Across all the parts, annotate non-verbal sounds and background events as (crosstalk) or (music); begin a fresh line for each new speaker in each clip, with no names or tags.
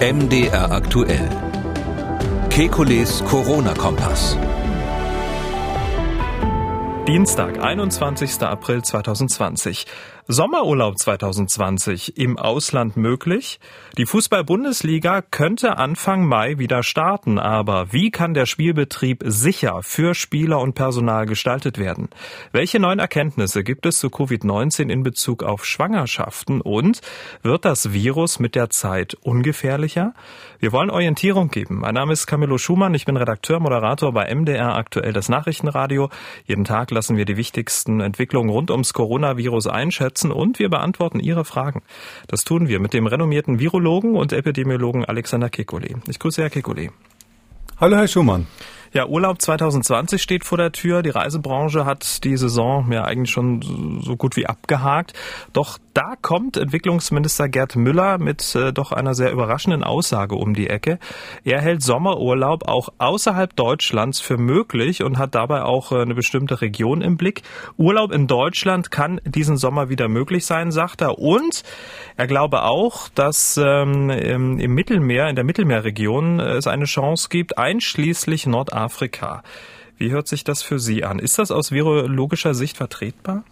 MDR aktuell. Kekules Corona-Kompass.
Dienstag, 21. April 2020. Sommerurlaub 2020 im Ausland möglich? Die Fußball-Bundesliga könnte Anfang Mai wieder starten, aber wie kann der Spielbetrieb sicher für Spieler und Personal gestaltet werden? Welche neuen Erkenntnisse gibt es zu Covid-19 in Bezug auf Schwangerschaften und wird das Virus mit der Zeit ungefährlicher? Wir wollen Orientierung geben. Mein Name ist Camillo Schumann, ich bin Redakteur, Moderator bei MDR aktuell das Nachrichtenradio. Jeden Tag lassen wir die wichtigsten Entwicklungen rund ums Coronavirus einschätzen setzen und wir beantworten Ihre Fragen. Das tun wir mit dem renommierten Virologen und Epidemiologen Alexander Kekulé. Ich grüße Herr Kekulé.
Hallo Herr Schumann.
Ja, Urlaub 2020 steht vor der Tür. Die Reisebranche hat die Saison ja eigentlich schon so gut wie abgehakt. Doch da kommt Entwicklungsminister Gerd Müller mit äh, doch einer sehr überraschenden Aussage um die Ecke. Er hält Sommerurlaub auch außerhalb Deutschlands für möglich und hat dabei auch äh, eine bestimmte Region im Blick. Urlaub in Deutschland kann diesen Sommer wieder möglich sein, sagt er. Und er glaube auch, dass ähm, im Mittelmeer, in der Mittelmeerregion äh, es eine Chance gibt, einschließlich Nordafrika Afrika. Wie hört sich das für Sie an? Ist das aus virologischer Sicht vertretbar?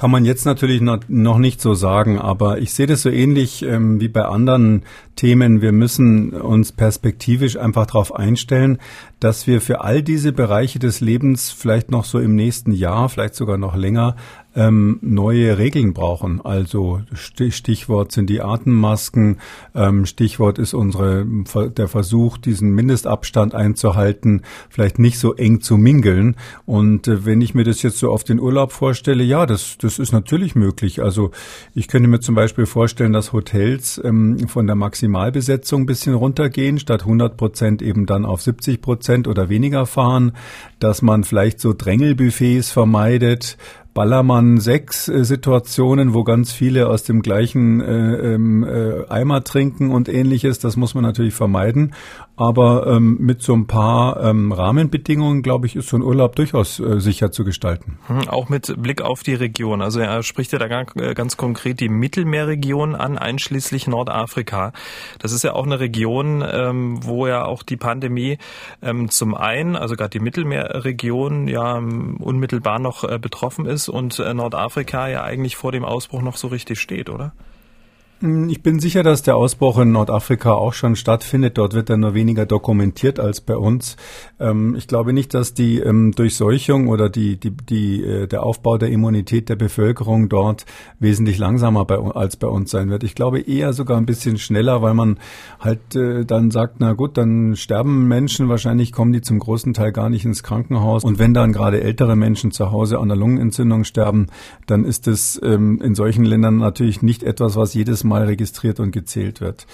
Kann man jetzt natürlich noch nicht so sagen, aber ich sehe das so ähnlich ähm, wie bei anderen Themen. Wir müssen uns perspektivisch einfach darauf einstellen, dass wir für all diese Bereiche des Lebens vielleicht noch so im nächsten Jahr, vielleicht sogar noch länger, ähm, neue Regeln brauchen. Also Stichwort sind die Atemmasken, ähm, Stichwort ist unsere der Versuch, diesen Mindestabstand einzuhalten, vielleicht nicht so eng zu mingeln. Und äh, wenn ich mir das jetzt so auf den Urlaub vorstelle, ja, das das ist natürlich möglich. Also ich könnte mir zum Beispiel vorstellen, dass Hotels ähm, von der Maximalbesetzung ein bisschen runtergehen, statt 100 Prozent eben dann auf 70 Prozent oder weniger fahren, dass man vielleicht so Drängelbuffets vermeidet, Ballermann 6 äh, Situationen, wo ganz viele aus dem gleichen äh, ähm, äh, Eimer trinken und ähnliches. Das muss man natürlich vermeiden. Aber ähm, mit so ein paar ähm, Rahmenbedingungen, glaube ich, ist so ein Urlaub durchaus äh, sicher zu gestalten.
Hm, auch mit Blick auf die Region. Also er spricht ja da äh, ganz konkret die Mittelmeerregion an, einschließlich Nordafrika. Das ist ja auch eine Region, ähm, wo ja auch die Pandemie ähm, zum einen, also gerade die Mittelmeerregion ja unmittelbar noch äh, betroffen ist und äh, Nordafrika ja eigentlich vor dem Ausbruch noch so richtig steht, oder?
Hm, ich bin sicher, dass der Ausbruch in Nordafrika auch schon stattfindet. Dort wird er nur weniger dokumentiert als bei uns. Ähm, ich glaube nicht, dass die ähm, Durchseuchung oder die, die, die, äh, der Aufbau der Immunität der Bevölkerung dort wesentlich langsamer bei, als bei uns sein wird. Ich glaube eher sogar ein bisschen schneller, weil man halt äh, dann sagt, na gut, dann sterben Menschen, wahrscheinlich kommen die zum großen Teil gar nicht ins Krankenhaus. Und wenn dann gerade ältere Menschen zu Hause an der Lungenentzündung sterben, dann ist es ähm, in solchen Ländern natürlich nicht etwas, was jedes Mal mal registriert und gezählt wird.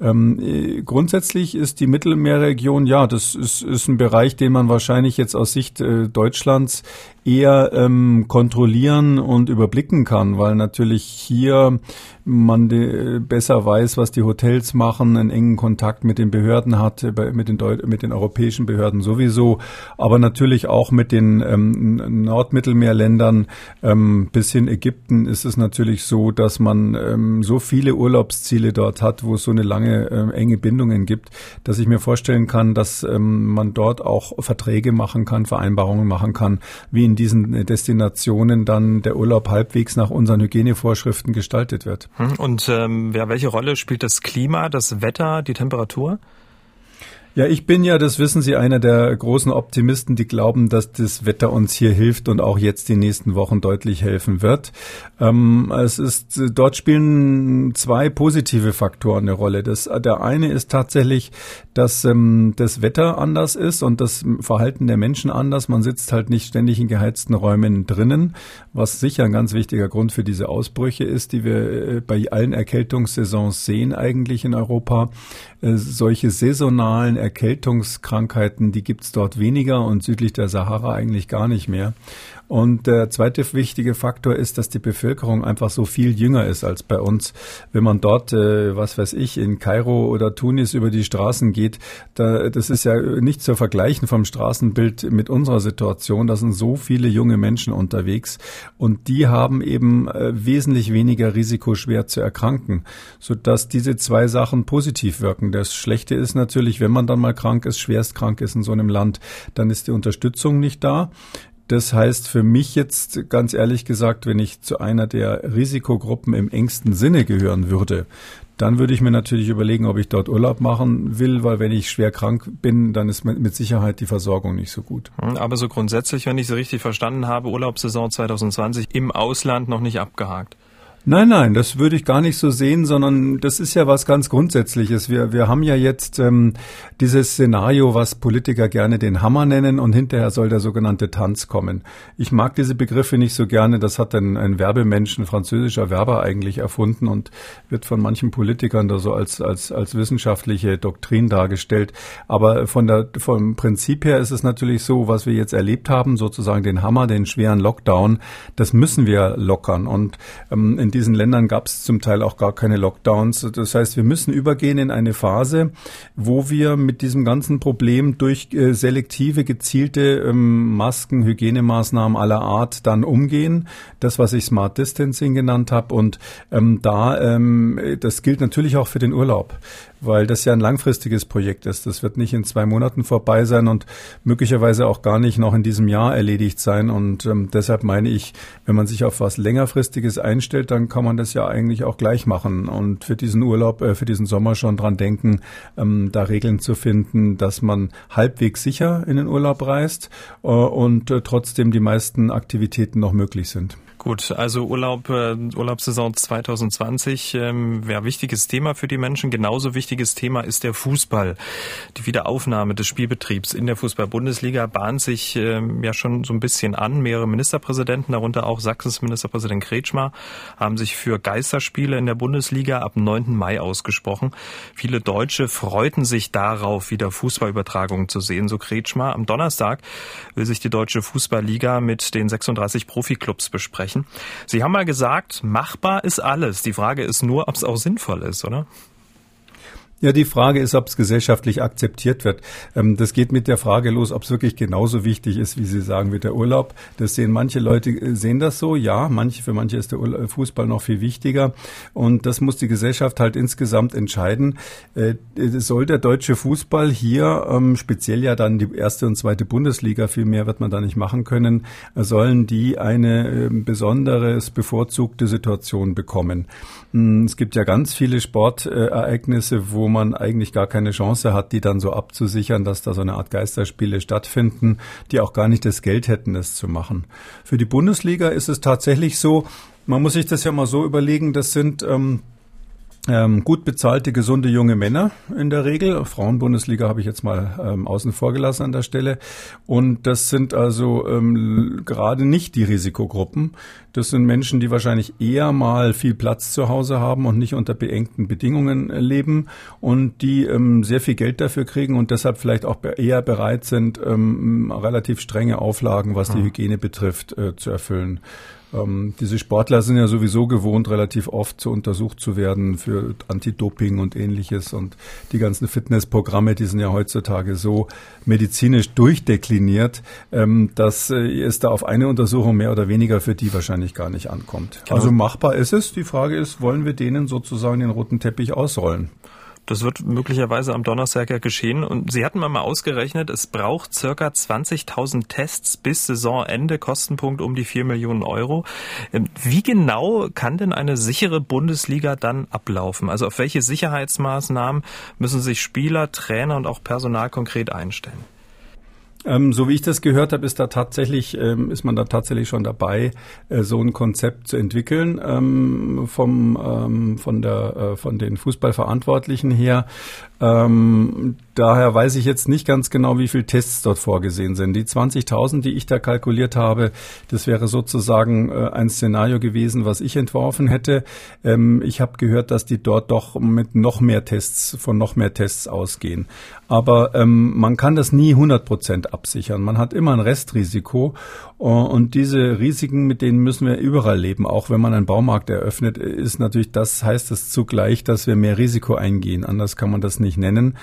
Ähm, äh, grundsätzlich ist die Mittelmeerregion, ja, das ist, ist ein Bereich, den man wahrscheinlich jetzt aus Sicht äh, Deutschlands eher ähm, kontrollieren und überblicken kann, weil natürlich hier man de, besser weiß, was die Hotels machen, einen engen Kontakt mit den Behörden hat, äh, mit den, Deut mit den europäischen Behörden sowieso, aber natürlich auch mit den ähm, Nordmittelmeerländern ähm, bis hin Ägypten ist es natürlich so, dass man ähm, so viele Urlaubsziele dort hat, wo so eine lange äh, enge Bindungen gibt, dass ich mir vorstellen kann, dass ähm, man dort auch Verträge machen kann, Vereinbarungen machen kann, wie in diesen Destinationen dann der Urlaub halbwegs nach unseren Hygienevorschriften gestaltet wird.
Hm, und ähm, ja, welche Rolle spielt das Klima, das Wetter, die Temperatur?
Ja, ich bin ja, das wissen Sie, einer der großen Optimisten, die glauben, dass das Wetter uns hier hilft und auch jetzt die nächsten Wochen deutlich helfen wird. Ähm, es ist, dort spielen zwei positive Faktoren eine Rolle. Das, der eine ist tatsächlich, dass ähm, das Wetter anders ist und das Verhalten der Menschen anders. Man sitzt halt nicht ständig in geheizten Räumen drinnen, was sicher ein ganz wichtiger Grund für diese Ausbrüche ist, die wir äh, bei allen Erkältungssaisons sehen eigentlich in Europa. Äh, solche saisonalen Erkältungskrankheiten, die gibt's dort weniger und südlich der Sahara eigentlich gar nicht mehr. Und der zweite wichtige Faktor ist, dass die Bevölkerung einfach so viel jünger ist als bei uns. Wenn man dort, äh, was weiß ich, in Kairo oder Tunis über die Straßen geht, da, das ist ja nicht zu vergleichen vom Straßenbild mit unserer Situation. Da sind so viele junge Menschen unterwegs und die haben eben äh, wesentlich weniger Risiko, schwer zu erkranken, sodass diese zwei Sachen positiv wirken. Das Schlechte ist natürlich, wenn man dann mal krank ist, schwerst krank ist in so einem Land, dann ist die Unterstützung nicht da. Das heißt für mich jetzt ganz ehrlich gesagt, wenn ich zu einer der Risikogruppen im engsten Sinne gehören würde, dann würde ich mir natürlich überlegen, ob ich dort Urlaub machen will, weil wenn ich schwer krank bin, dann ist mit Sicherheit die Versorgung nicht so gut.
Hm, aber so grundsätzlich, wenn ich Sie richtig verstanden habe, Urlaubssaison 2020 im Ausland noch nicht abgehakt.
Nein, nein, das würde ich gar nicht so sehen, sondern das ist ja was ganz Grundsätzliches. Wir, wir haben ja jetzt ähm, dieses Szenario, was Politiker gerne den Hammer nennen und hinterher soll der sogenannte Tanz kommen. Ich mag diese Begriffe nicht so gerne. Das hat ein, ein Werbemensch, ein französischer Werber eigentlich erfunden und wird von manchen Politikern da so als, als, als wissenschaftliche Doktrin dargestellt. Aber von der, vom Prinzip her ist es natürlich so, was wir jetzt erlebt haben, sozusagen den Hammer, den schweren Lockdown, das müssen wir lockern. Und ähm, diesen Ländern gab es zum Teil auch gar keine Lockdowns. Das heißt, wir müssen übergehen in eine Phase, wo wir mit diesem ganzen Problem durch äh, selektive, gezielte ähm, Masken, Hygienemaßnahmen aller Art dann umgehen. Das, was ich Smart Distancing genannt habe. Und ähm, da, ähm, das gilt natürlich auch für den Urlaub weil das ja ein langfristiges Projekt ist. Das wird nicht in zwei Monaten vorbei sein und möglicherweise auch gar nicht noch in diesem Jahr erledigt sein. Und ähm, deshalb meine ich, wenn man sich auf was längerfristiges einstellt, dann kann man das ja eigentlich auch gleich machen und für diesen Urlaub, äh, für diesen Sommer schon dran denken, ähm, da Regeln zu finden, dass man halbwegs sicher in den Urlaub reist äh, und äh, trotzdem die meisten Aktivitäten noch möglich sind.
Gut, also Urlaub, äh, Urlaubssaison 2020 ähm, wäre wichtiges Thema für die Menschen. Genauso wichtiges Thema ist der Fußball. Die Wiederaufnahme des Spielbetriebs in der Fußball-Bundesliga bahnt sich ähm, ja schon so ein bisschen an. Mehrere Ministerpräsidenten, darunter auch Sachsens Ministerpräsident Kretschmer, haben sich für Geisterspiele in der Bundesliga ab 9. Mai ausgesprochen. Viele Deutsche freuten sich darauf, wieder Fußballübertragungen zu sehen, so Kretschmer. Am Donnerstag will sich die Deutsche Fußballliga mit den 36 Profiklubs besprechen sprechen. Sie haben mal gesagt, machbar ist alles. Die Frage ist nur, ob es auch sinnvoll ist, oder?
Ja, die Frage ist, ob es gesellschaftlich akzeptiert wird. Ähm, das geht mit der Frage los, ob es wirklich genauso wichtig ist, wie Sie sagen, wie der Urlaub. Das sehen manche Leute, äh, sehen das so. Ja, manche, für manche ist der äh, Fußball noch viel wichtiger. Und das muss die Gesellschaft halt insgesamt entscheiden. Äh, soll der deutsche Fußball hier, ähm, speziell ja dann die erste und zweite Bundesliga, viel mehr wird man da nicht machen können, sollen die eine ähm, besonderes bevorzugte Situation bekommen? Hm, es gibt ja ganz viele Sportereignisse, wo man eigentlich gar keine Chance hat, die dann so abzusichern, dass da so eine Art Geisterspiele stattfinden, die auch gar nicht das Geld hätten, es zu machen. Für die Bundesliga ist es tatsächlich so, man muss sich das ja mal so überlegen, das sind ähm, ähm, gut bezahlte, gesunde junge Männer in der Regel. Frauenbundesliga habe ich jetzt mal ähm, außen vor gelassen an der Stelle. Und das sind also ähm, gerade nicht die Risikogruppen. Das sind Menschen, die wahrscheinlich eher mal viel Platz zu Hause haben und nicht unter beengten Bedingungen leben und die ähm, sehr viel Geld dafür kriegen und deshalb vielleicht auch eher bereit sind, ähm, relativ strenge Auflagen, was die hm. Hygiene betrifft, äh, zu erfüllen. Ähm, diese Sportler sind ja sowieso gewohnt, relativ oft zu untersucht zu werden für Anti-Doping und ähnliches. Und die ganzen Fitnessprogramme, die sind ja heutzutage so medizinisch durchdekliniert, ähm, dass äh, es da auf eine Untersuchung mehr oder weniger für die wahrscheinlich gar nicht ankommt. Genau. Also machbar ist es. Die Frage ist, wollen wir denen sozusagen den roten Teppich ausrollen?
Das wird möglicherweise am Donnerstag ja geschehen. Und Sie hatten mal ausgerechnet, es braucht circa 20.000 Tests bis Saisonende, Kostenpunkt um die 4 Millionen Euro. Ähm, wie genau kann denn eine sichere Bundesliga dann ablaufen? Also auf welche Sicherheitsmaßnahmen müssen sich Spieler, Trainer und auch Personal konkret einstellen?
Ähm, so wie ich das gehört habe, ist da tatsächlich, ähm, ist man da tatsächlich schon dabei, äh, so ein Konzept zu entwickeln ähm, vom ähm, von der äh, von den Fußballverantwortlichen her. Ähm, daher weiß ich jetzt nicht ganz genau, wie viele Tests dort vorgesehen sind. Die 20.000, die ich da kalkuliert habe, das wäre sozusagen äh, ein Szenario gewesen, was ich entworfen hätte. Ähm, ich habe gehört, dass die dort doch mit noch mehr Tests, von noch mehr Tests ausgehen. Aber ähm, man kann das nie 100 Prozent absichern. Man hat immer ein Restrisiko. Und diese Risiken, mit denen müssen wir überall leben. Auch wenn man einen Baumarkt eröffnet, ist natürlich das, heißt es zugleich, dass wir mehr Risiko eingehen. Anders kann man das nicht nennen.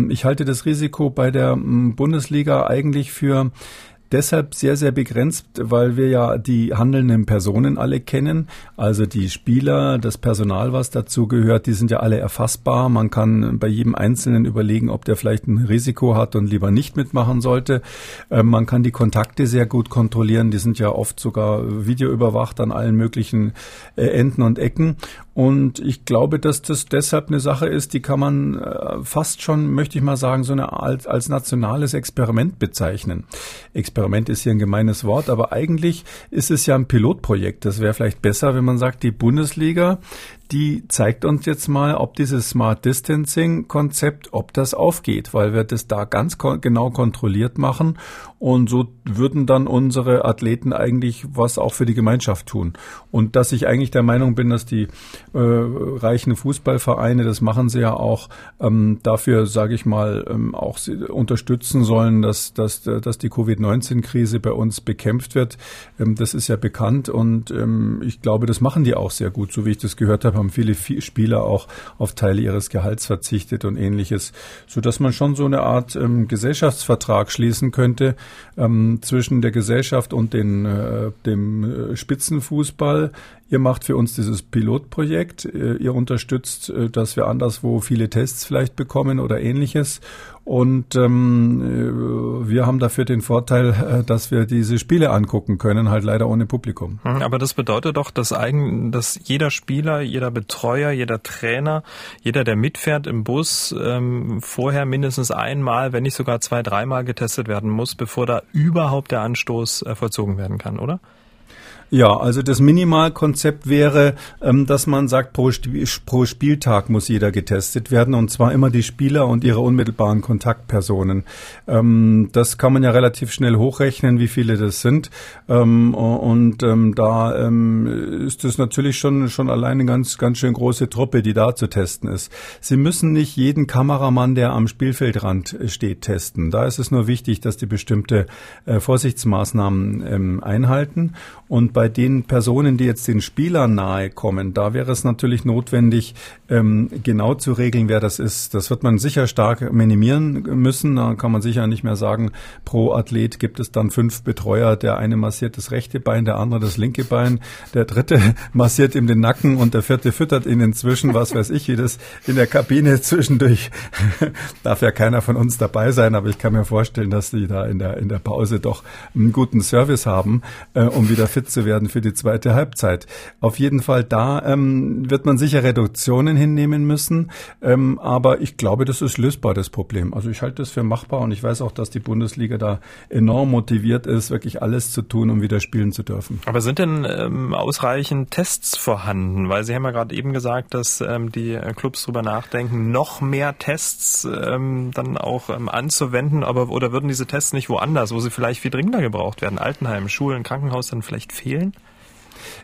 Ähm, ich halte das Risiko bei der Bundesliga eigentlich für deshalb sehr, sehr begrenzt, weil wir ja die handelnden Personen alle kennen. Also die Spieler, das Personal, was dazu gehört, die sind ja alle erfassbar. Man kann bei jedem Einzelnen überlegen, ob der vielleicht ein Risiko hat und lieber nicht mitmachen sollte. Ähm, man kann die Kontakte sehr gut kontrollieren. Die sind ja oft sogar videoüberwacht an allen möglichen äh, Enden und Ecken. Und ich glaube, dass das deshalb eine Sache ist, die kann man äh, fast schon, möchte ich mal sagen, so eine als, als nationales Experiment bezeichnen. Experiment ist hier ein gemeines Wort, aber eigentlich ist es ja ein Pilotprojekt. Das wäre vielleicht besser, wenn man sagt, die Bundesliga, die zeigt uns jetzt mal, ob dieses Smart Distancing Konzept, ob das aufgeht, weil wir das da ganz kon genau kontrolliert machen und so würden dann unsere Athleten eigentlich was auch für die Gemeinschaft tun. Und dass ich eigentlich der Meinung bin, dass die äh, reichen Fußballvereine, das machen sie ja auch, ähm, dafür, sage ich mal, ähm, auch unterstützen sollen, dass, dass, dass die Covid-19-Krise bei uns bekämpft wird. Ähm, das ist ja bekannt und ähm, ich glaube, das machen die auch sehr gut, so wie ich das gehört habe haben viele Spieler auch auf Teile ihres Gehalts verzichtet und ähnliches, so dass man schon so eine Art ähm, Gesellschaftsvertrag schließen könnte ähm, zwischen der Gesellschaft und den, äh, dem äh, Spitzenfußball. Ihr macht für uns dieses Pilotprojekt, äh, ihr unterstützt, äh, dass wir anderswo viele Tests vielleicht bekommen oder ähnliches. Und ähm, äh, wir haben dafür den Vorteil, dass wir diese Spiele angucken können, halt leider ohne Publikum.
Mhm, aber das bedeutet doch, dass, eigen, dass jeder Spieler, jeder Betreuer, jeder Trainer, jeder, der mitfährt im Bus, ähm, vorher mindestens einmal, wenn nicht sogar zwei, dreimal getestet werden muss, bevor da überhaupt der Anstoß äh, vollzogen werden kann, oder?
Ja, also das Minimalkonzept wäre, ähm, dass man sagt, pro, Spieltag muss jeder getestet werden und zwar immer die Spieler und ihre unmittelbaren Kontaktpersonen. Ähm, das kann man ja relativ schnell hochrechnen, wie viele das sind. Ähm, und da ist es natürlich schon, schon alleine eine ganz, ganz schön große Truppe, die da zu testen ist. Sie müssen nicht jeden Kameramann, der am Spielfeldrand steht, testen. Da ist es nur wichtig, dass die bestimmte äh, Vorsichtsmaßnahmen einhalten. Und bei den Personen, die jetzt den Spielern nahe kommen, da wäre es natürlich notwendig, ähm, genau zu regeln, wer das ist. Das wird man sicher stark minimieren müssen. Da kann man sicher nicht mehr sagen, pro Athlet gibt es dann fünf Betreuer. Der eine massiert das rechte Bein, der andere das linke Bein, der dritte (laughs) massiert ihm den Nacken und der vierte füttert ihn inzwischen, was weiß ich, wie das in der Kabine zwischendurch (laughs) darf ja keiner von uns dabei sein, aber ich kann mir vorstellen, dass die da in der, in der Pause doch einen guten Service haben, äh, um wieder fit zu werden werden für die zweite Halbzeit. Auf jeden Fall da ähm, wird man sicher Reduktionen hinnehmen müssen, ähm, aber ich glaube, das ist lösbar, das Problem. Also ich halte das für machbar und ich weiß auch, dass die Bundesliga da enorm motiviert ist, wirklich alles zu tun, um wieder spielen zu dürfen.
Aber sind denn ähm, ausreichend Tests vorhanden? Weil Sie haben ja gerade eben gesagt, dass ähm, die Clubs darüber nachdenken, noch mehr Tests ähm, dann auch ähm, anzuwenden, aber oder würden diese Tests nicht woanders, wo sie vielleicht viel dringender gebraucht werden, Altenheim, Schulen, Krankenhaus dann vielleicht fehlen? Spielen?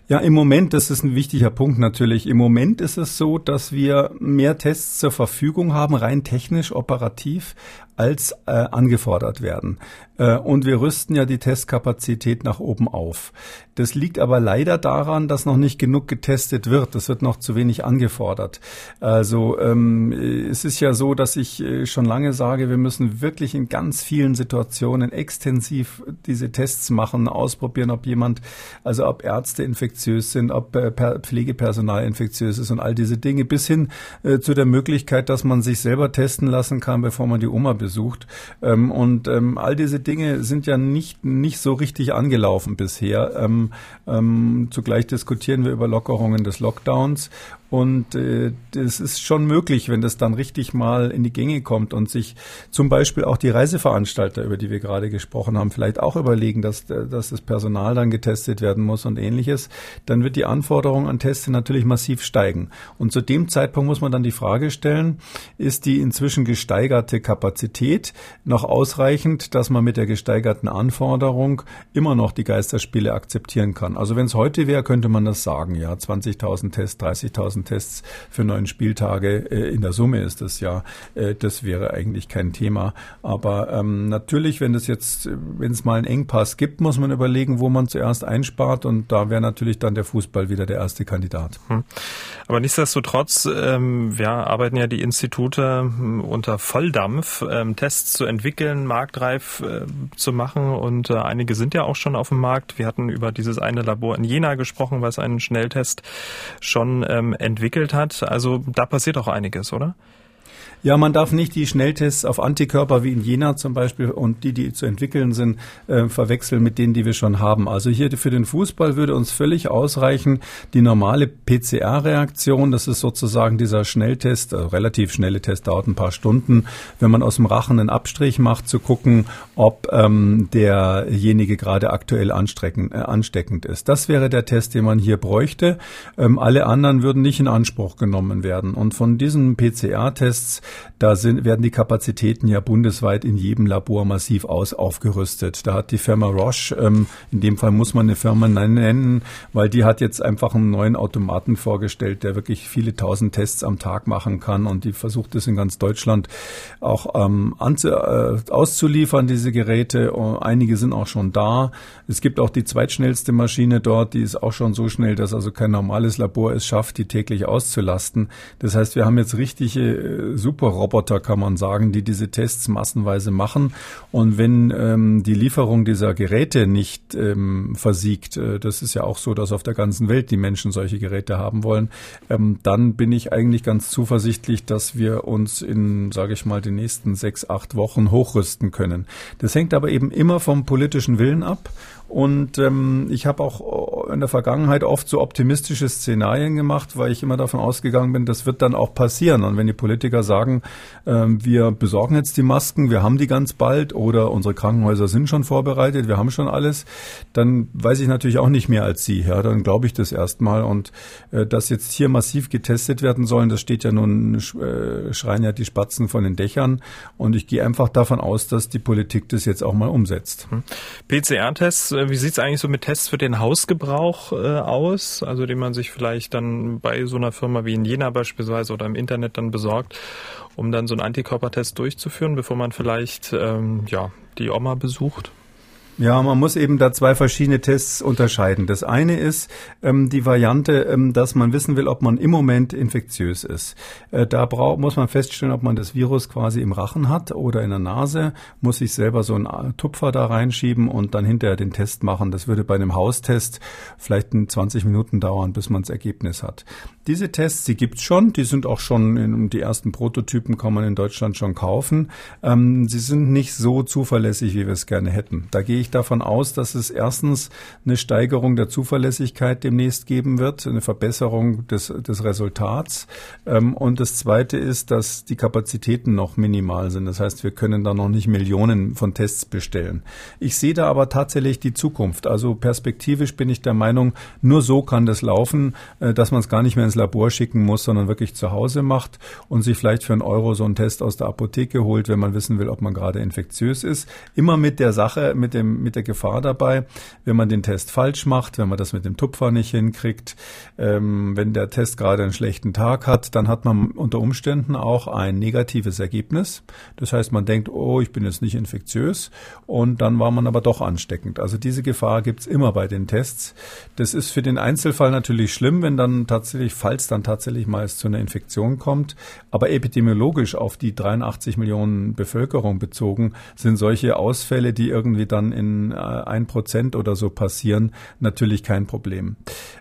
Ja, im Moment, das ist ein wichtiger Punkt natürlich. Im Moment ist es so, dass wir mehr Tests zur Verfügung haben, rein technisch, operativ, als äh, angefordert werden. Äh, und wir rüsten ja die Testkapazität nach oben auf. Das liegt aber leider daran, dass noch nicht genug getestet wird. Das wird noch zu wenig angefordert. Also ähm, es ist ja so, dass ich äh, schon lange sage, wir müssen wirklich in ganz vielen Situationen extensiv diese Tests machen, ausprobieren, ob jemand, also ob Ärzte infektiös sind, ob äh, Pflegepersonal infektiös ist und all diese Dinge, bis hin äh, zu der Möglichkeit, dass man sich selber testen lassen kann, bevor man die Oma besucht. Ähm, und ähm, all diese Dinge sind ja nicht, nicht so richtig angelaufen bisher. Ähm, ähm, zugleich diskutieren wir über Lockerungen des Lockdowns. Und äh, das ist schon möglich, wenn das dann richtig mal in die Gänge kommt und sich zum Beispiel auch die Reiseveranstalter, über die wir gerade gesprochen haben, vielleicht auch überlegen, dass, dass das Personal dann getestet werden muss und ähnliches, dann wird die Anforderung an Tests natürlich massiv steigen. Und zu dem Zeitpunkt muss man dann die Frage stellen, ist die inzwischen gesteigerte Kapazität noch ausreichend, dass man mit der gesteigerten Anforderung immer noch die Geisterspiele akzeptieren kann? Also wenn es heute wäre, könnte man das sagen, ja, 20.000 Tests, 30.000 1000 Tests für neun Spieltage. Äh, in der Summe ist das ja, äh, das wäre eigentlich kein Thema. Aber ähm, natürlich, wenn es jetzt, wenn es mal einen Engpass gibt, muss man überlegen, wo man zuerst einspart. Und da wäre natürlich dann der Fußball wieder der erste Kandidat. Hm.
Aber nichtsdestotrotz, ähm, ja, arbeiten ja die Institute hm, unter Volldampf, ähm, Tests zu entwickeln, marktreif äh, zu machen. Und äh, einige sind ja auch schon auf dem Markt. Wir hatten über dieses eine Labor in Jena gesprochen, was einen Schnelltest schon ähm, entwickelt hat. Also da passiert auch einiges, oder?
Ja, man darf nicht die Schnelltests auf Antikörper wie in Jena zum Beispiel und die, die zu entwickeln sind, äh, verwechseln mit denen, die wir schon haben. Also hier für den Fußball würde uns völlig ausreichen die normale PCR-Reaktion. Das ist sozusagen dieser Schnelltest, also relativ schnelle Test, dauert ein paar Stunden. Wenn man aus dem Rachen einen Abstrich macht, zu gucken, ob ähm, derjenige gerade aktuell äh, ansteckend ist. Das wäre der Test, den man hier bräuchte. Ähm, alle anderen würden nicht in Anspruch genommen werden. Und von diesen PCR-Tests da sind, werden die Kapazitäten ja bundesweit in jedem Labor massiv aus, aufgerüstet. Da hat die Firma Roche, ähm, in dem Fall muss man eine Firma nennen, weil die hat jetzt einfach einen neuen Automaten vorgestellt, der wirklich viele tausend Tests am Tag machen kann und die versucht es in ganz Deutschland auch ähm, anzu, äh, auszuliefern, diese Geräte. Einige sind auch schon da. Es gibt auch die zweitschnellste Maschine dort, die ist auch schon so schnell, dass also kein normales Labor es schafft, die täglich auszulasten. Das heißt, wir haben jetzt richtige äh, super Superroboter, kann man sagen, die diese Tests massenweise machen. Und wenn ähm, die Lieferung dieser Geräte nicht ähm, versiegt, äh, das ist ja auch so, dass auf der ganzen Welt die Menschen solche Geräte haben wollen, ähm, dann bin ich eigentlich ganz zuversichtlich, dass wir uns in, sage ich mal, den nächsten sechs, acht Wochen hochrüsten können. Das hängt aber eben immer vom politischen Willen ab. Und ähm, ich habe auch in der Vergangenheit oft so optimistische Szenarien gemacht, weil ich immer davon ausgegangen bin, das wird dann auch passieren. Und wenn die Politiker sagen, ähm, wir besorgen jetzt die Masken, wir haben die ganz bald oder unsere Krankenhäuser sind schon vorbereitet, wir haben schon alles, dann weiß ich natürlich auch nicht mehr als Sie. Ja, dann glaube ich das erstmal. Und äh, dass jetzt hier massiv getestet werden sollen, das steht ja nun, äh, schreien ja die Spatzen von den Dächern. Und ich gehe einfach davon aus, dass die Politik das jetzt auch mal umsetzt. Hm.
PCR-Tests äh, wie sieht es eigentlich so mit Tests für den Hausgebrauch äh, aus? Also den man sich vielleicht dann bei so einer Firma wie in Jena beispielsweise oder im Internet dann besorgt, um dann so einen Antikörpertest durchzuführen, bevor man vielleicht ähm, ja die Oma besucht?
Ja, man muss eben da zwei verschiedene Tests unterscheiden. Das eine ist ähm, die Variante, ähm, dass man wissen will, ob man im Moment infektiös ist. Äh, da brauch, muss man feststellen, ob man das Virus quasi im Rachen hat oder in der Nase, muss sich selber so einen Tupfer da reinschieben und dann hinterher den Test machen. Das würde bei einem Haustest vielleicht 20 Minuten dauern, bis man das Ergebnis hat. Diese Tests, die gibt's schon, die sind auch schon, in, die ersten Prototypen kann man in Deutschland schon kaufen. Ähm, sie sind nicht so zuverlässig, wie wir es gerne hätten. Da gehe davon aus, dass es erstens eine Steigerung der Zuverlässigkeit demnächst geben wird, eine Verbesserung des, des Resultats. Ähm, und das Zweite ist, dass die Kapazitäten noch minimal sind. Das heißt, wir können da noch nicht Millionen von Tests bestellen. Ich sehe da aber tatsächlich die Zukunft. Also perspektivisch bin ich der Meinung, nur so kann das laufen, äh, dass man es gar nicht mehr ins Labor schicken muss, sondern wirklich zu Hause macht und sich vielleicht für einen Euro so einen Test aus der Apotheke holt, wenn man wissen will, ob man gerade infektiös ist. Immer mit der Sache, mit dem, mit der Gefahr dabei, wenn man den Test falsch macht, wenn man das mit dem Tupfer nicht hinkriegt, ähm, wenn der Test gerade einen schlechten Tag hat, dann hat man unter Umständen auch ein negatives Ergebnis. Das heißt, man denkt, oh, ich bin jetzt nicht infektiös und dann war man aber doch ansteckend. Also diese Gefahr gibt's immer bei den Tests. Das ist für den Einzelfall natürlich schlimm, wenn dann tatsächlich falls dann tatsächlich mal es zu einer Infektion kommt. Aber epidemiologisch auf die 83 Millionen Bevölkerung bezogen sind solche Ausfälle, die irgendwie dann in äh, ein Prozent oder so passieren, natürlich kein Problem.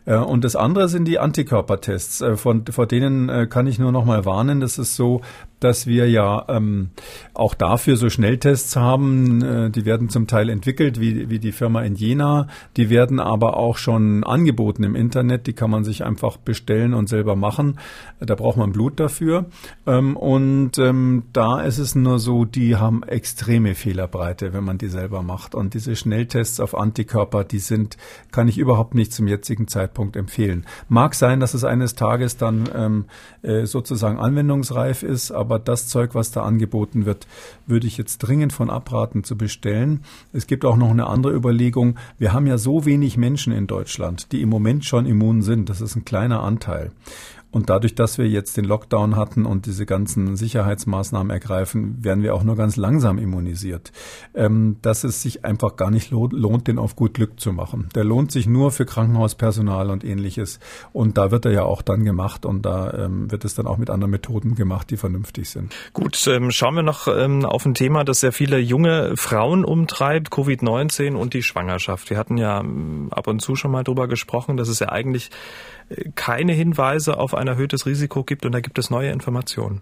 Äh, und das andere sind die Antikörpertests. Äh, von, vor denen kann ich nur noch mal warnen. Das ist so, dass wir ja ähm, auch dafür so Schnelltests haben. Äh, die werden zum Teil entwickelt, wie, wie die Firma in Jena. Die werden aber auch schon angeboten im Internet. Die kann man sich einfach bestellen und selber machen. Da braucht man Blut dafür. Ähm, und ähm, da ist es nur so, die haben extreme Fehlerbreite, wenn man die selber macht. Und diese Schnelltests auf Antikörper, die sind, kann ich überhaupt nicht zum jetzigen Zeitpunkt empfehlen. Mag sein, dass es eines Tages dann ähm, äh, sozusagen anwendungsreif ist, aber das Zeug, was da angeboten wird, würde ich jetzt dringend von abraten zu bestellen. Es gibt auch noch eine andere Überlegung. Wir haben ja so wenig Menschen in Deutschland, die im Moment schon immun sind. Das ist ein kleiner Anteil. Und dadurch, dass wir jetzt den Lockdown hatten und diese ganzen Sicherheitsmaßnahmen ergreifen, werden wir auch nur ganz langsam immunisiert. Ähm, dass es sich einfach gar nicht lohnt, den auf gut Glück zu machen. Der lohnt sich nur für Krankenhauspersonal und ähnliches. Und da wird er ja auch dann gemacht und da ähm, wird es dann auch mit anderen Methoden gemacht, die vernünftig sind.
Gut, ähm, schauen wir noch ähm, auf ein Thema, das sehr viele junge Frauen umtreibt, Covid-19 und die Schwangerschaft. Wir hatten ja ähm, ab und zu schon mal drüber gesprochen, dass es ja eigentlich keine Hinweise auf ein erhöhtes Risiko gibt und da gibt es neue Informationen.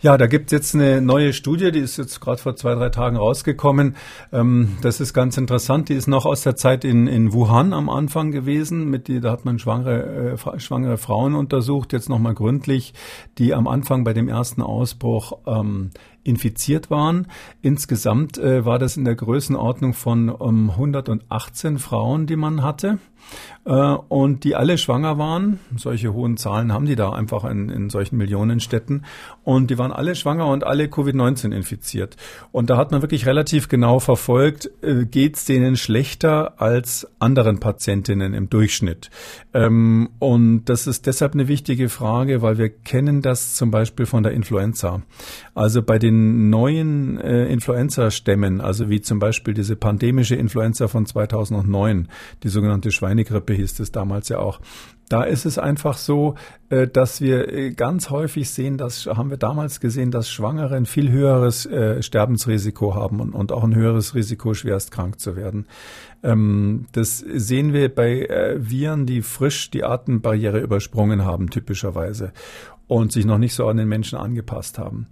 Ja, da gibt es jetzt eine neue Studie, die ist jetzt gerade vor zwei, drei Tagen rausgekommen. Ähm, das ist ganz interessant. Die ist noch aus der Zeit in, in Wuhan am Anfang gewesen. Mit die, da hat man schwangere, äh, schwangere Frauen untersucht, jetzt nochmal gründlich, die am Anfang bei dem ersten Ausbruch ähm, infiziert waren. Insgesamt äh, war das in der Größenordnung von um, 118 Frauen, die man hatte und die alle schwanger waren. Solche hohen Zahlen haben die da einfach in, in solchen Millionenstädten. Und die waren alle schwanger und alle Covid-19 infiziert. Und da hat man wirklich relativ genau verfolgt, äh, geht es denen schlechter als anderen Patientinnen im Durchschnitt. Ähm, und das ist deshalb eine wichtige Frage, weil wir kennen das zum Beispiel von der Influenza. Also bei den neuen äh, Influenza-Stämmen, also wie zum Beispiel diese pandemische Influenza von 2009, die sogenannte Schweinegrippe hieß es damals ja auch, da ist es einfach so, äh, dass wir äh, ganz häufig sehen, das haben wir damals gesehen, dass Schwangere ein viel höheres äh, Sterbensrisiko haben und auch ein höheres Risiko, schwerst krank zu werden. Ähm, das sehen wir bei Viren, die frisch die Atembarriere übersprungen haben, typischerweise und sich noch nicht so an den Menschen angepasst haben.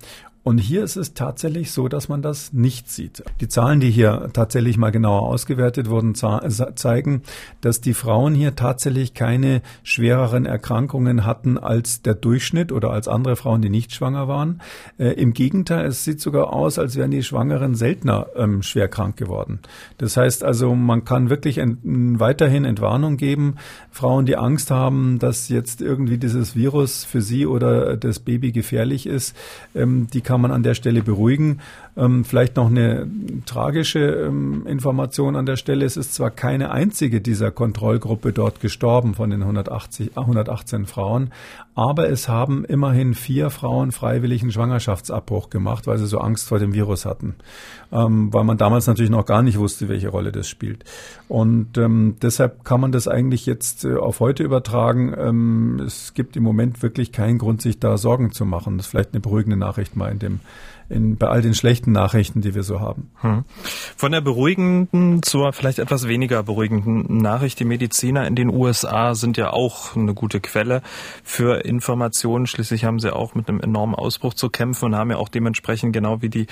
Und hier ist es tatsächlich so, dass man das nicht sieht. Die Zahlen, die hier tatsächlich mal genauer ausgewertet wurden, zeigen, dass die Frauen hier tatsächlich keine schwereren Erkrankungen hatten als der Durchschnitt oder als andere Frauen, die nicht schwanger waren. Äh, Im Gegenteil, es sieht sogar aus, als wären die Schwangeren seltener ähm, schwer krank geworden. Das heißt also, man kann wirklich ent weiterhin Entwarnung geben. Frauen, die Angst haben, dass jetzt irgendwie dieses Virus für sie oder das Baby gefährlich ist, ähm, die kann kann man an der Stelle beruhigen. Ähm, vielleicht noch eine tragische ähm, Information an der Stelle. Es ist zwar keine einzige dieser Kontrollgruppe dort gestorben von den 180, 118 Frauen, aber es haben immerhin vier Frauen freiwilligen Schwangerschaftsabbruch gemacht, weil sie so Angst vor dem Virus hatten. Ähm, weil man damals natürlich noch gar nicht wusste, welche Rolle das spielt. Und ähm, deshalb kann man das eigentlich jetzt äh, auf heute übertragen. Ähm, es gibt im Moment wirklich keinen Grund, sich da Sorgen zu machen. Das ist vielleicht eine beruhigende Nachricht mal in dem in, bei all den schlechten Nachrichten, die wir so haben. Hm.
Von der beruhigenden zur vielleicht etwas weniger beruhigenden Nachricht. Die Mediziner in den USA sind ja auch eine gute Quelle für Informationen. Schließlich haben sie auch mit einem enormen Ausbruch zu kämpfen und haben ja auch dementsprechend genau wie die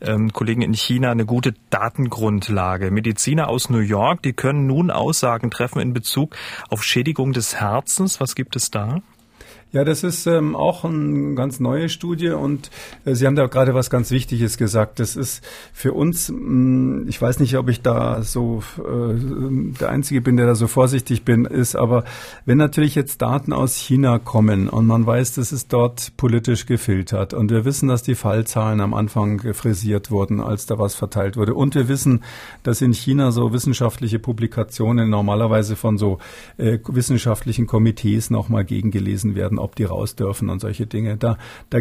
ähm, Kollegen in China eine gute Datengrundlage. Mediziner aus New York, die können nun Aussagen treffen in Bezug auf Schädigung des Herzens. Was gibt es da?
Ja, das ist ähm, auch eine ganz neue Studie und äh, Sie haben da gerade was ganz Wichtiges gesagt. Das ist für uns, mh, mm, ich weiß nicht, ob ich da so äh, der Einzige bin, der da so vorsichtig bin, ist, aber wenn natürlich jetzt Daten aus China kommen und man weiß, dass es dort politisch gefiltert und wir wissen, dass die Fallzahlen am Anfang gefrisiert wurden, als da was verteilt wurde und wir wissen, dass in China so wissenschaftliche Publikationen normalerweise von so äh, wissenschaftlichen Komitees nochmal gegengelesen werden ob die raus dürfen und solche Dinge. Da, da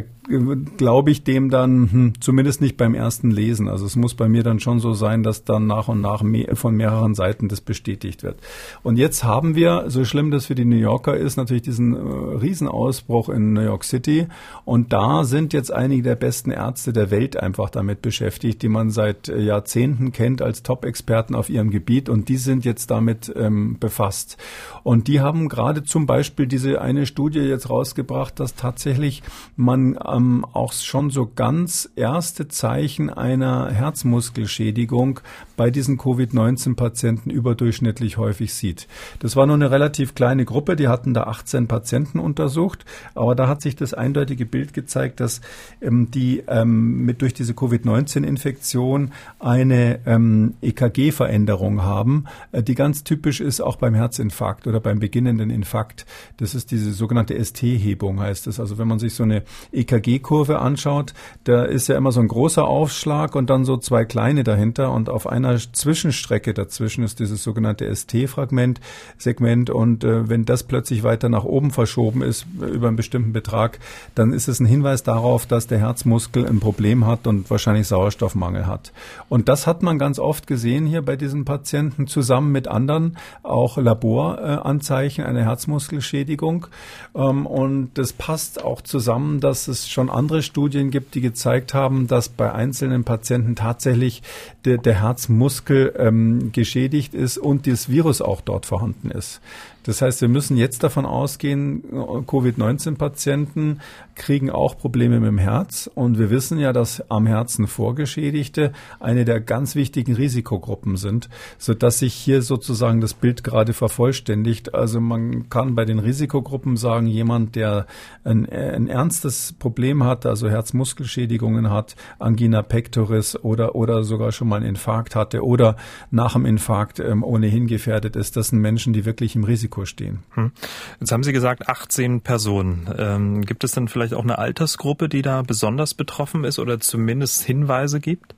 glaube ich dem dann hm, zumindest nicht beim ersten Lesen. Also es muss bei mir dann schon so sein, dass dann nach und nach mehr, von mehreren Seiten das bestätigt wird. Und jetzt haben wir, so schlimm das für die New Yorker ist, natürlich diesen äh, Riesenausbruch in New York City. Und da sind jetzt einige der besten Ärzte der Welt einfach damit beschäftigt, die man seit äh, Jahrzehnten kennt als Top-Experten auf ihrem Gebiet. Und die sind jetzt damit ähm, befasst. Und die haben gerade zum Beispiel diese eine Studie jetzt rausgebracht, dass tatsächlich man ähm, auch schon so ganz erste Zeichen einer Herzmuskelschädigung bei diesen Covid-19-Patienten überdurchschnittlich häufig sieht. Das war nur eine relativ kleine Gruppe, die hatten da 18 Patienten untersucht, aber da hat sich das eindeutige Bild gezeigt, dass ähm, die ähm, mit durch diese Covid-19-Infektion eine ähm, EKG-Veränderung haben, äh, die ganz typisch ist auch beim Herzinfarkt oder beim beginnenden Infarkt. Das ist diese sogenannte ST-Hebung, heißt es. Also wenn man sich so eine EKG-Kurve anschaut, da ist ja immer so ein großer Aufschlag und dann so zwei kleine dahinter und auf einer Zwischenstrecke dazwischen ist dieses sogenannte ST-Fragment, Segment und äh, wenn das plötzlich weiter nach oben verschoben ist äh, über einen bestimmten Betrag, dann ist es ein Hinweis darauf, dass der Herzmuskel ein Problem hat und wahrscheinlich Sauerstoffmangel hat. Und das hat man ganz oft gesehen hier bei diesen Patienten zusammen mit anderen auch Laboranzeichen einer Herzmuskelschädigung. Ähm, und das passt auch zusammen, dass es schon andere Studien gibt, die gezeigt haben, dass bei einzelnen Patienten tatsächlich der, der Herzmuskel ähm, geschädigt ist und das Virus auch dort vorhanden ist. Das heißt, wir müssen jetzt davon ausgehen, Covid-19-Patienten kriegen auch Probleme mit dem Herz. Und wir wissen ja, dass am Herzen Vorgeschädigte eine der ganz wichtigen Risikogruppen sind, sodass sich hier sozusagen das Bild gerade vervollständigt. Also man kann bei den Risikogruppen sagen, jemand, der ein, ein ernstes Problem hat, also Herzmuskelschädigungen hat, Angina pectoris oder, oder sogar schon mal einen Infarkt hatte oder nach dem Infarkt ähm, ohnehin gefährdet ist, das sind Menschen, die wirklich im Risiko stehen. Hm.
Jetzt haben Sie gesagt, 18 Personen. Ähm, gibt es dann vielleicht auch eine Altersgruppe, die da besonders betroffen ist oder zumindest Hinweise gibt?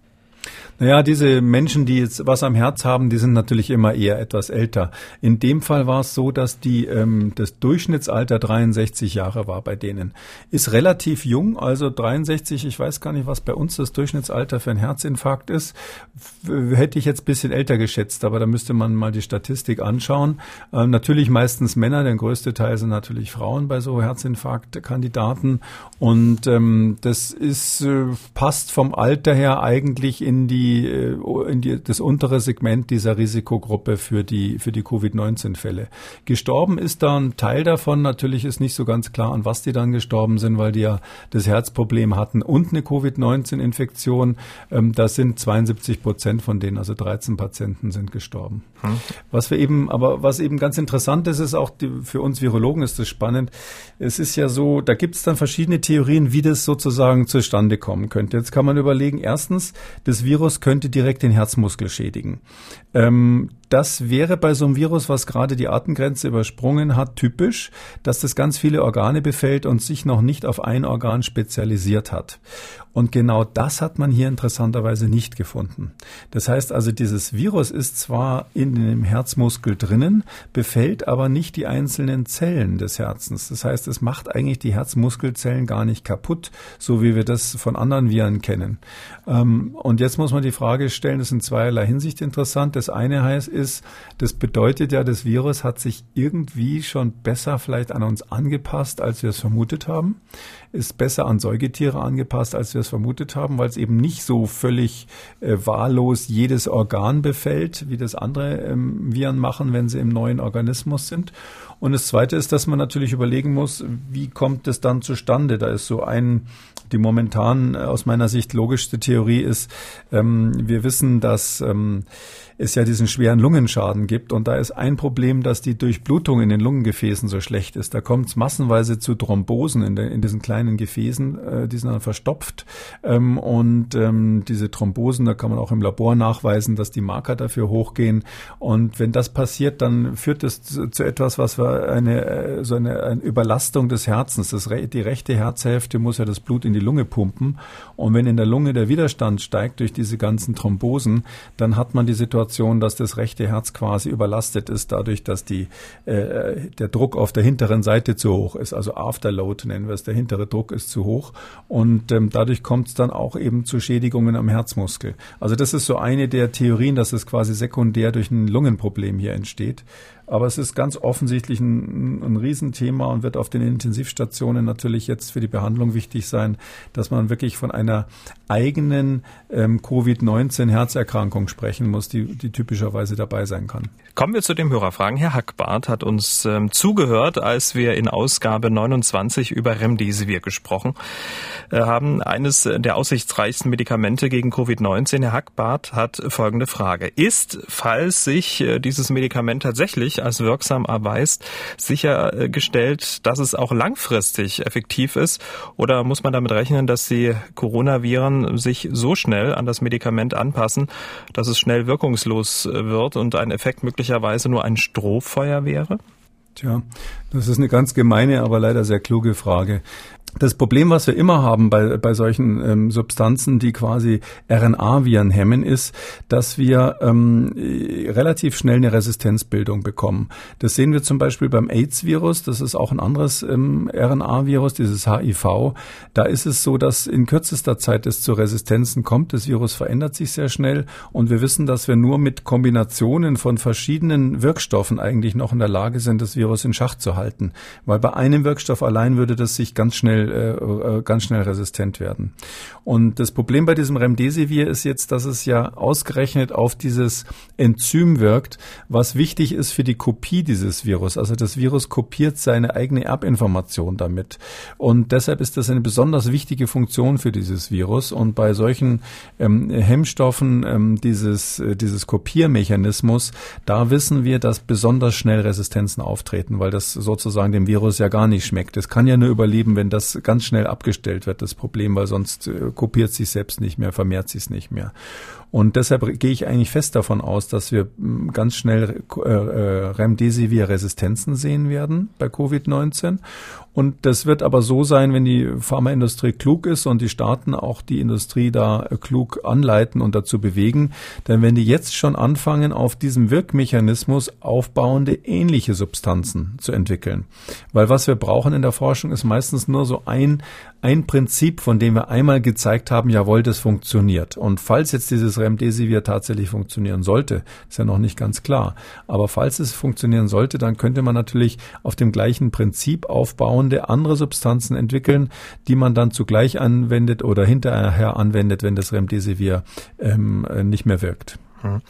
Naja, diese Menschen, die jetzt was am Herz haben, die sind natürlich immer eher etwas älter. In dem Fall war es so, dass die ähm, das Durchschnittsalter 63 Jahre war bei denen. Ist relativ jung, also 63, ich weiß gar nicht, was bei uns das Durchschnittsalter für einen Herzinfarkt ist. Hätte ich jetzt bisschen älter geschätzt, aber da müsste man mal die Statistik anschauen. Ähm, natürlich meistens Männer, der größte Teil sind natürlich Frauen bei so Herzinfarktkandidaten. Und ähm, das ist, äh, passt vom Alter her eigentlich in die die, äh, in die, das untere Segment dieser Risikogruppe für die, für die Covid-19-Fälle. Gestorben ist da ein Teil davon. Natürlich ist nicht so ganz klar, an was die dann gestorben sind, weil die ja das Herzproblem hatten und eine Covid-19-Infektion. Ähm, da sind 72 Prozent von denen, also 13 Patienten sind gestorben. Hm. Was wir eben, aber was eben ganz interessant ist, ist auch die, für uns Virologen ist das spannend. Es ist ja so, da gibt es dann verschiedene Theorien, wie das sozusagen zustande kommen könnte. Jetzt kann man überlegen, erstens, das Virus könnte direkt den Herzmuskel schädigen. Ähm, das wäre bei so einem Virus, was gerade die Artengrenze übersprungen hat, typisch, dass das ganz viele Organe befällt und sich noch nicht auf ein Organ spezialisiert hat. Und genau das hat man hier interessanterweise nicht gefunden. Das heißt also, dieses Virus ist zwar in dem Herzmuskel drinnen, befällt aber nicht die einzelnen Zellen des Herzens. Das heißt, es macht eigentlich die Herzmuskelzellen gar nicht kaputt, so wie wir das von anderen Viren kennen. Ähm, und jetzt muss man die Frage stellen, das ist in zweierlei Hinsicht interessant. Das eine heißt, ist, das bedeutet ja, das Virus hat sich irgendwie schon besser vielleicht an uns angepasst, als wir es vermutet haben, ist besser an Säugetiere angepasst, als wir es vermutet haben, weil es eben nicht so völlig äh, wahllos jedes Organ befällt, wie das andere ähm, Viren machen, wenn sie im neuen Organismus sind. Und das Zweite ist, dass man natürlich überlegen muss, wie kommt es dann zustande? Da ist so ein, die momentan äh, aus meiner Sicht logischste Theorie ist, ähm, wir wissen, dass ähm, es ja diesen schweren Lungenschaden gibt. Und da ist ein Problem, dass die Durchblutung in den Lungengefäßen so schlecht ist. Da kommt es massenweise zu Thrombosen in, der, in diesen kleinen Gefäßen, äh, die sind dann verstopft. Ähm, und ähm, diese Thrombosen, da kann man auch im Labor nachweisen, dass die Marker dafür hochgehen. Und wenn das passiert, dann führt es zu, zu etwas, was wir eine, äh, so eine, eine Überlastung des Herzens. Das, die rechte Herzhälfte muss ja das Blut in die Lunge pumpen. Und wenn in der Lunge der Widerstand steigt durch diese ganzen Thrombosen, dann hat man die Situation, Situation, dass das rechte Herz quasi überlastet ist, dadurch, dass die, äh, der Druck auf der hinteren Seite zu hoch ist. Also Afterload nennen wir es, der hintere Druck ist zu hoch. Und ähm, dadurch kommt es dann auch eben zu Schädigungen am Herzmuskel. Also das ist so eine der Theorien, dass es quasi sekundär durch ein Lungenproblem hier entsteht. Aber es ist ganz offensichtlich ein, ein Riesenthema und wird auf den Intensivstationen natürlich jetzt für die Behandlung wichtig sein, dass man wirklich von einer eigenen ähm, Covid-19-Herzerkrankung sprechen muss, die, die typischerweise dabei sein kann.
Kommen wir zu den Hörerfragen. Herr Hackbart hat uns ähm, zugehört, als wir in Ausgabe 29 über Remdesivir gesprochen äh, haben. Eines der aussichtsreichsten Medikamente gegen Covid-19. Herr Hackbart hat folgende Frage. Ist, falls sich äh, dieses Medikament tatsächlich als wirksam erweist, sichergestellt, dass es auch langfristig effektiv ist? Oder muss man damit rechnen, dass die Coronaviren sich so schnell an das Medikament anpassen, dass es schnell wirkungslos wird und ein Effekt möglicherweise nur ein Strohfeuer wäre?
Tja, das ist eine ganz gemeine, aber leider sehr kluge Frage. Das Problem, was wir immer haben bei, bei solchen ähm, Substanzen, die quasi RNA-Viren hemmen, ist, dass wir ähm, relativ schnell eine Resistenzbildung bekommen. Das sehen wir zum Beispiel beim AIDS-Virus. Das ist auch ein anderes ähm, RNA-Virus, dieses HIV. Da ist es so, dass in kürzester Zeit es zu Resistenzen kommt. Das Virus verändert sich sehr schnell und wir wissen, dass wir nur mit Kombinationen von verschiedenen Wirkstoffen eigentlich noch in der Lage sind, das Virus in Schach zu halten. Weil bei einem Wirkstoff allein würde das sich ganz schnell schnell, äh, äh, ganz schnell resistent werden. Und das Problem bei diesem Remdesivir ist jetzt, dass es ja ausgerechnet auf dieses Enzym wirkt, was wichtig ist für die Kopie dieses Virus. Also das Virus kopiert seine eigene Erbinformation damit. Und deshalb ist das eine besonders wichtige Funktion für dieses Virus. Und bei solchen ähm, Hemmstoffen ähm, dieses, äh, dieses Kopiermechanismus, da wissen wir, dass besonders schnell Resistenzen auftreten, weil das sozusagen dem Virus ja gar nicht schmeckt. Es kann ja nur überleben, wenn das ganz schnell abgestellt wird, das Problem, weil sonst äh, kopiert sich selbst nicht mehr, vermehrt sich es nicht mehr. Und deshalb gehe ich eigentlich fest davon aus, dass wir hm, ganz schnell äh, äh, Remdesivir-Resistenzen sehen werden bei Covid-19. Und das wird aber so sein, wenn die Pharmaindustrie klug ist und die Staaten auch die Industrie da äh, klug anleiten und dazu bewegen, dann werden die jetzt schon anfangen, auf diesem Wirkmechanismus aufbauende ähnliche Substanzen zu entwickeln. Weil was wir brauchen in der Forschung ist meistens nur so ein ein Prinzip, von dem wir einmal gezeigt haben, jawohl, das funktioniert. Und falls jetzt dieses Remdesivir tatsächlich funktionieren sollte, ist ja noch nicht ganz klar. Aber falls es funktionieren sollte, dann könnte man natürlich auf dem gleichen Prinzip aufbauende andere Substanzen entwickeln, die man dann zugleich anwendet oder hinterher anwendet, wenn das Remdesivir ähm, nicht mehr wirkt. Hm.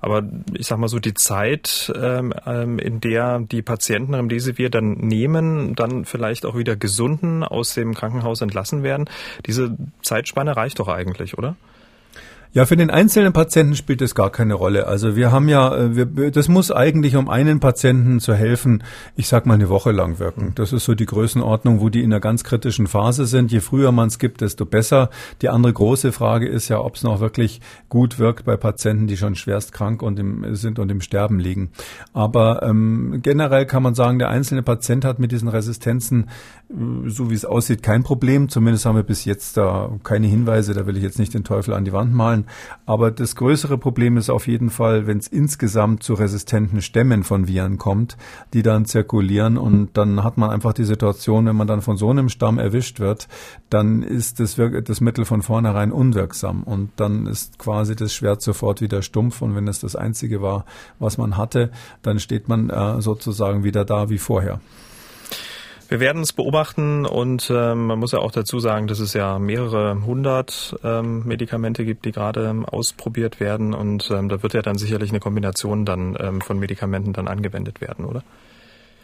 Aber ich sag mal so, die Zeit, ähm, ähm, in der die Patienten Remdesivir dann nehmen, dann vielleicht auch wieder gesunden aus dem Krankenhaus entlassen werden, diese Zeitspanne reicht doch eigentlich, oder?
Ja, für den einzelnen Patienten spielt das gar keine Rolle. Also wir haben ja, äh, wir, das muss eigentlich, um einen Patienten zu helfen, ich sag mal eine Woche lang wirken. Das ist so die Größenordnung, wo die in einer ganz kritischen Phase sind. Je früher man es gibt, desto besser. Die andere große Frage ist ja, ob es noch wirklich gut wirkt bei Patienten, die schon schwerst krank und im, sind und im Sterben liegen. Aber ähm, generell kann man sagen, der einzelne Patient hat mit diesen Resistenzen, äh, so wie es aussieht, kein Problem. Zumindest haben wir bis jetzt da keine Hinweise. Da will ich jetzt nicht den Teufel an die Wand malen. Aber das größere Problem ist auf jeden Fall, wenn es insgesamt zu resistenten Stämmen von Viren kommt, die dann zirkulieren und dann hat man einfach die Situation, wenn man dann von so einem Stamm erwischt wird, dann ist das, das Mittel von vornherein unwirksam und dann ist quasi das Schwert sofort wieder stumpf und wenn es das einzige war, was man hatte, dann steht man äh, sozusagen wieder da wie vorher.
Wir werden es beobachten und ähm, man muss ja auch dazu sagen, dass es ja mehrere hundert ähm, Medikamente gibt, die gerade ähm, ausprobiert werden und ähm, da wird ja dann sicherlich eine Kombination dann ähm, von Medikamenten dann angewendet werden, oder?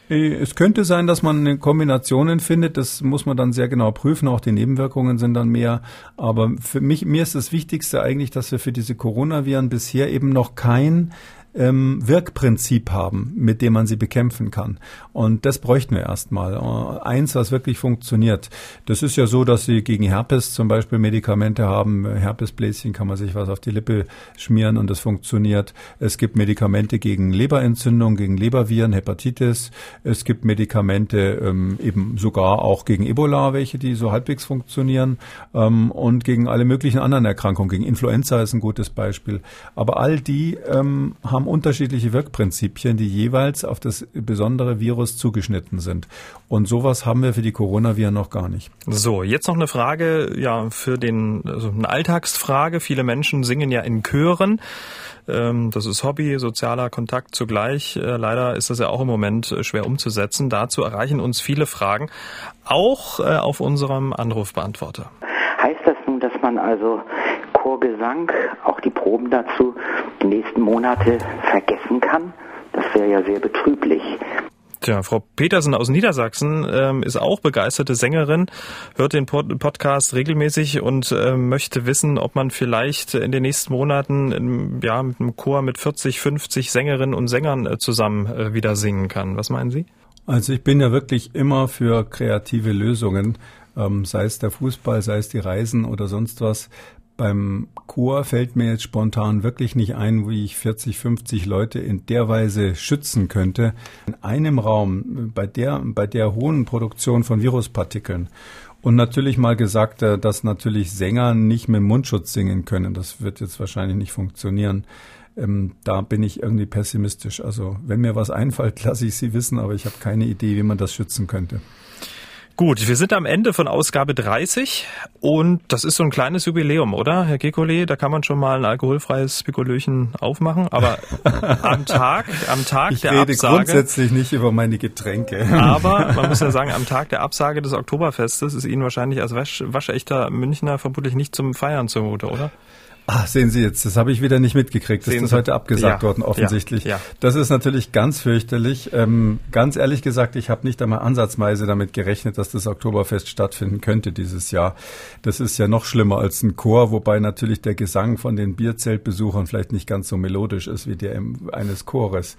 Äh, es könnte sein, dass man Kombinationen findet. Das muss man dann sehr genau prüfen. Auch die Nebenwirkungen sind dann mehr. Aber für mich, mir ist das Wichtigste eigentlich, dass wir für diese Coronaviren bisher eben noch kein ähm, Wirkprinzip haben, mit dem man sie bekämpfen kann. Und das bräuchten wir erstmal. Äh, eins, was wirklich funktioniert. Das ist ja so, dass sie gegen Herpes zum Beispiel Medikamente haben. Herpesbläschen kann man sich was auf die Lippe schmieren und das funktioniert. Es gibt Medikamente gegen Leberentzündung, gegen Leberviren, Hepatitis. Es gibt Medikamente ähm, eben sogar auch gegen Ebola, welche die so halbwegs funktionieren ähm, und gegen alle möglichen anderen Erkrankungen. Gegen Influenza ist ein gutes Beispiel. Aber all die ähm, haben unterschiedliche Wirkprinzipien, die jeweils auf das besondere Virus zugeschnitten sind. Und sowas haben wir für die Coronaviren noch gar nicht.
So, jetzt noch eine Frage, ja, für den, also eine Alltagsfrage. Viele Menschen singen ja in Chören. Ähm, das ist Hobby, sozialer Kontakt zugleich. Äh, leider ist das ja auch im Moment äh, schwer umzusetzen. Dazu erreichen uns viele Fragen, auch äh, auf unserem Anrufbeantworter.
Heißt das nun, dass man also Chorgesang, auch die Proben dazu, die nächsten Monate vergessen kann? Das wäre ja sehr betrüblich.
Tja, Frau Petersen aus Niedersachsen ähm, ist auch begeisterte Sängerin, hört den Pod Podcast regelmäßig und äh, möchte wissen, ob man vielleicht in den nächsten Monaten ähm, ja, mit einem Chor mit 40, 50 Sängerinnen und Sängern äh, zusammen äh, wieder singen kann. Was meinen Sie?
Also ich bin ja wirklich immer für kreative Lösungen, ähm, sei es der Fußball, sei es die Reisen oder sonst was. Beim Chor fällt mir jetzt spontan wirklich nicht ein, wie ich 40, 50 Leute in der Weise schützen könnte. In einem Raum, bei der, bei der hohen Produktion von Viruspartikeln. Und natürlich mal gesagt, äh, dass natürlich Sänger nicht mit Mundschutz singen können. Das wird jetzt wahrscheinlich nicht funktionieren. Ähm, da bin ich irgendwie pessimistisch. Also wenn mir was einfällt, (laughs) lasse ich Sie wissen, aber ich habe keine Idee, wie man das schützen könnte.
Gut, wir sind am Ende von Ausgabe 30 und das ist so ein kleines Jubiläum, oder, Herr Gekole? Da kann man schon mal ein alkoholfreies Pikolöchen aufmachen, aber (laughs) am Tag, am Tag
ich
der
rede
Absage.
grundsätzlich nicht über meine Getränke.
Aber man muss ja sagen, (laughs) am Tag der Absage des Oktoberfestes ist Ihnen wahrscheinlich als wasch, waschechter Münchner vermutlich nicht zum Feiern zumute, oder?
Ah, sehen Sie jetzt, das habe ich wieder nicht mitgekriegt. Das
Sehen
ist
Sie?
heute abgesagt
Ja,
worden, offensichtlich.
ja, ja.
Das ist natürlich ganz fürchterlich. Ähm, ganz ehrlich gesagt, ich habe nicht einmal ansatzweise damit gerechnet, dass das Oktoberfest stattfinden könnte dieses Jahr. Das ist ja noch schlimmer als ein Chor, wobei natürlich der Gesang von den Bierzeltbesuchern vielleicht nicht ganz so melodisch ist wie der eines Chores.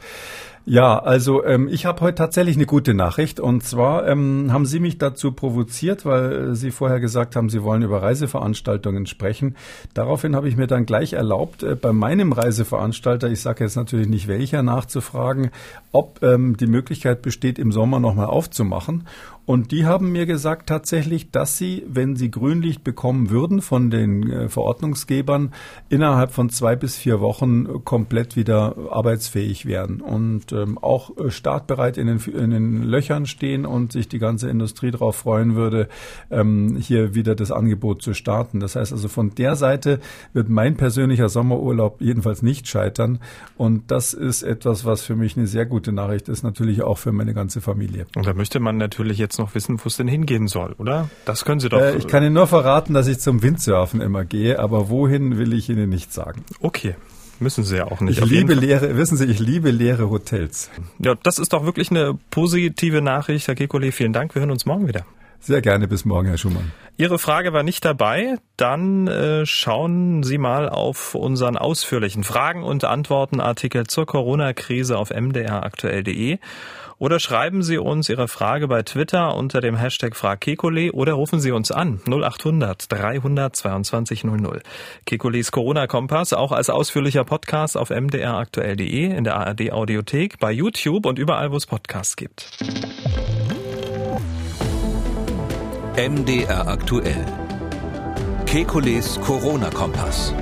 Ja, also ähm, ich habe heute tatsächlich eine gute Nachricht und zwar ähm, haben Sie mich dazu provoziert, weil äh, Sie vorher gesagt haben, Sie wollen über Reiseveranstaltungen sprechen. Daraufhin habe ich mir dann gleich erlaubt, äh, bei meinem Reiseveranstalter, ich sage jetzt natürlich nicht welcher, nachzufragen, ob ähm, die Möglichkeit besteht, im Sommer nochmal aufzumachen. Und die haben mir gesagt tatsächlich, dass sie, wenn sie Grünlicht bekommen würden von den äh, Verordnungsgebern, innerhalb von zwei bis vier Wochen äh, komplett wieder arbeitsfähig wären und ähm, auch äh, startbereit in den, in den Löchern stehen und sich die ganze Industrie darauf freuen würde, ähm, hier wieder das Angebot zu starten. Das heißt also, von der Seite wird mein persönlicher Sommerurlaub jedenfalls nicht scheitern. Und das ist etwas, was für mich eine sehr gute Nachricht ist, natürlich auch für meine ganze Familie.
Und da möchte man natürlich jetzt noch wissen, wo es denn hingehen soll, oder? Das können Sie doch.
Äh, ich kann Ihnen nur verraten, dass ich zum Windsurfen immer gehe, aber wohin will ich Ihnen nicht sagen.
okay. Müssen Sie ja auch nicht.
Ich
Auf
liebe leere, wissen Sie, ich liebe leere Hotels.
Ja, das ist doch wirklich eine positive Nachricht, Herr Gekole. Vielen Dank. Wir hören uns morgen wieder.
Sehr gerne bis morgen, Herr Schumann.
Ihre Frage war nicht dabei, dann äh, schauen Sie mal auf unseren ausführlichen Fragen und Antworten Artikel zur Corona-Krise auf mdraktuell.de oder schreiben Sie uns Ihre Frage bei Twitter unter dem Hashtag FragKekole oder rufen Sie uns an 0800 322 00. Kekules Corona-Kompass auch als ausführlicher Podcast auf mdraktuell.de, in der ARD-Audiothek, bei YouTube und überall, wo es Podcasts gibt.
MDR aktuell. Kekules Corona-Kompass.